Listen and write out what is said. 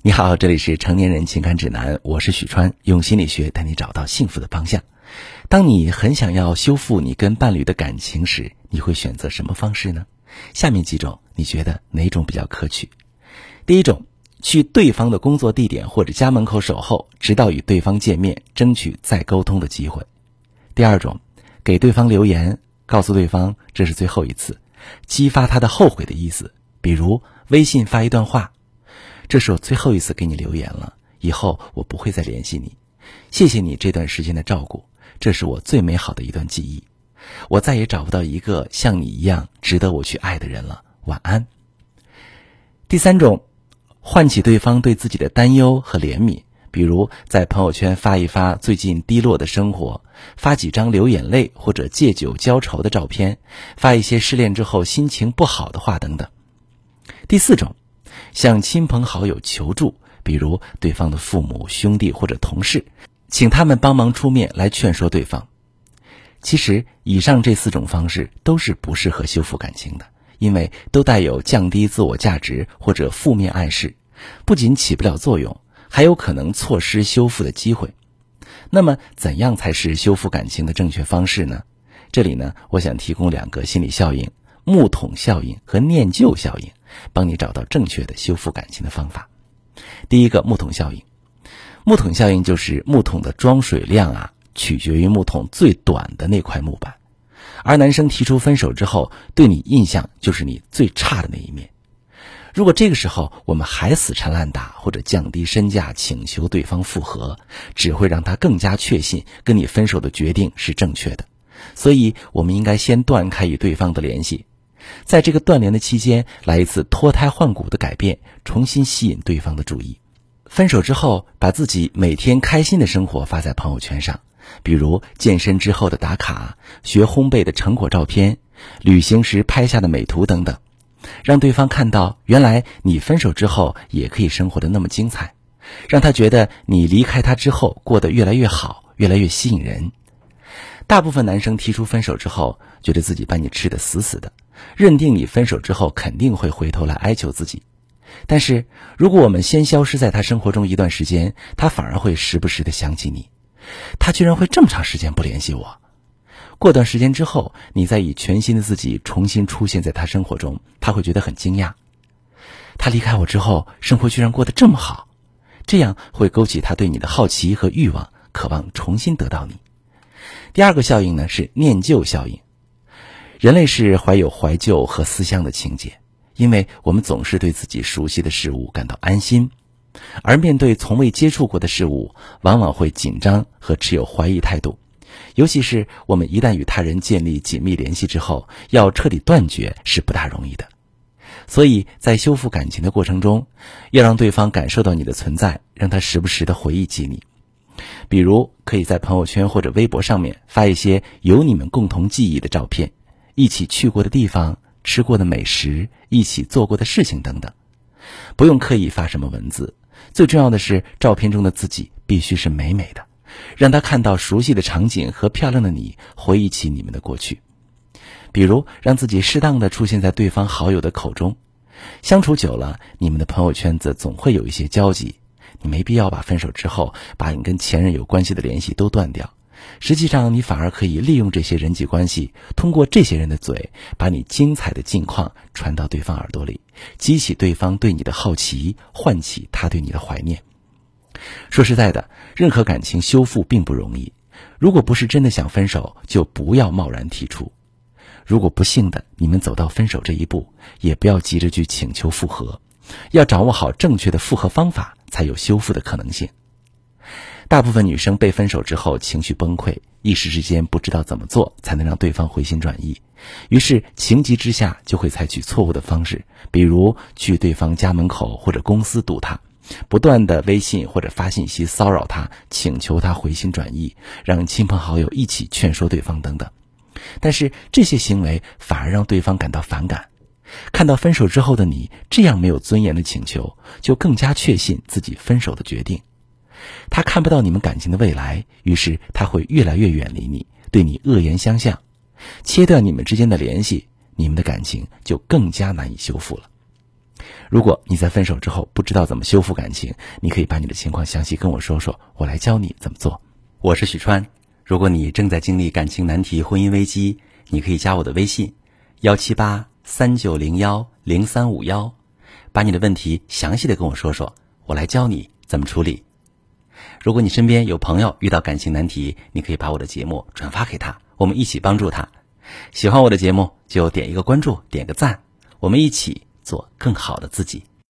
你好，这里是成年人情感指南，我是许川，用心理学带你找到幸福的方向。当你很想要修复你跟伴侣的感情时，你会选择什么方式呢？下面几种，你觉得哪种比较可取？第一种，去对方的工作地点或者家门口守候，直到与对方见面，争取再沟通的机会。第二种，给对方留言，告诉对方这是最后一次，激发他的后悔的意思，比如微信发一段话。这是我最后一次给你留言了，以后我不会再联系你。谢谢你这段时间的照顾，这是我最美好的一段记忆。我再也找不到一个像你一样值得我去爱的人了。晚安。第三种，唤起对方对自己的担忧和怜悯，比如在朋友圈发一发最近低落的生活，发几张流眼泪或者借酒浇愁的照片，发一些失恋之后心情不好的话等等。第四种。向亲朋好友求助，比如对方的父母、兄弟或者同事，请他们帮忙出面来劝说对方。其实，以上这四种方式都是不适合修复感情的，因为都带有降低自我价值或者负面暗示，不仅起不了作用，还有可能错失修复的机会。那么，怎样才是修复感情的正确方式呢？这里呢，我想提供两个心理效应：木桶效应和念旧效应。帮你找到正确的修复感情的方法。第一个木桶效应，木桶效应就是木桶的装水量啊，取决于木桶最短的那块木板。而男生提出分手之后，对你印象就是你最差的那一面。如果这个时候我们还死缠烂打，或者降低身价请求对方复合，只会让他更加确信跟你分手的决定是正确的。所以，我们应该先断开与对方的联系。在这个断联的期间，来一次脱胎换骨的改变，重新吸引对方的注意。分手之后，把自己每天开心的生活发在朋友圈上，比如健身之后的打卡、学烘焙的成果照片、旅行时拍下的美图等等，让对方看到原来你分手之后也可以生活的那么精彩，让他觉得你离开他之后过得越来越好，越来越吸引人。大部分男生提出分手之后，觉得自己把你吃的死死的。认定你分手之后肯定会回头来哀求自己，但是如果我们先消失在他生活中一段时间，他反而会时不时的想起你。他居然会这么长时间不联系我。过段时间之后，你再以全新的自己重新出现在他生活中，他会觉得很惊讶。他离开我之后，生活居然过得这么好，这样会勾起他对你的好奇和欲望，渴望重新得到你。第二个效应呢是念旧效应。人类是怀有怀旧和思乡的情节，因为我们总是对自己熟悉的事物感到安心，而面对从未接触过的事物，往往会紧张和持有怀疑态度。尤其是我们一旦与他人建立紧密联系之后，要彻底断绝是不大容易的。所以在修复感情的过程中，要让对方感受到你的存在，让他时不时的回忆起你。比如，可以在朋友圈或者微博上面发一些有你们共同记忆的照片。一起去过的地方、吃过的美食、一起做过的事情等等，不用刻意发什么文字。最重要的是，照片中的自己必须是美美的，让他看到熟悉的场景和漂亮的你，回忆起你们的过去。比如，让自己适当的出现在对方好友的口中。相处久了，你们的朋友圈子总会有一些交集，你没必要把分手之后把你跟前任有关系的联系都断掉。实际上，你反而可以利用这些人际关系，通过这些人的嘴，把你精彩的近况传到对方耳朵里，激起对方对你的好奇，唤起他对你的怀念。说实在的，任何感情修复并不容易。如果不是真的想分手，就不要贸然提出。如果不幸的你们走到分手这一步，也不要急着去请求复合，要掌握好正确的复合方法，才有修复的可能性。大部分女生被分手之后情绪崩溃，一时之间不知道怎么做才能让对方回心转意，于是情急之下就会采取错误的方式，比如去对方家门口或者公司堵他，不断的微信或者发信息骚扰他，请求他回心转意，让亲朋好友一起劝说对方等等。但是这些行为反而让对方感到反感，看到分手之后的你这样没有尊严的请求，就更加确信自己分手的决定。他看不到你们感情的未来，于是他会越来越远离你，对你恶言相向，切断你们之间的联系，你们的感情就更加难以修复了。如果你在分手之后不知道怎么修复感情，你可以把你的情况详细跟我说说，我来教你怎么做。我是许川，如果你正在经历感情难题、婚姻危机，你可以加我的微信：幺七八三九零幺零三五幺，把你的问题详细的跟我说说，我来教你怎么处理。如果你身边有朋友遇到感情难题，你可以把我的节目转发给他，我们一起帮助他。喜欢我的节目就点一个关注，点个赞，我们一起做更好的自己。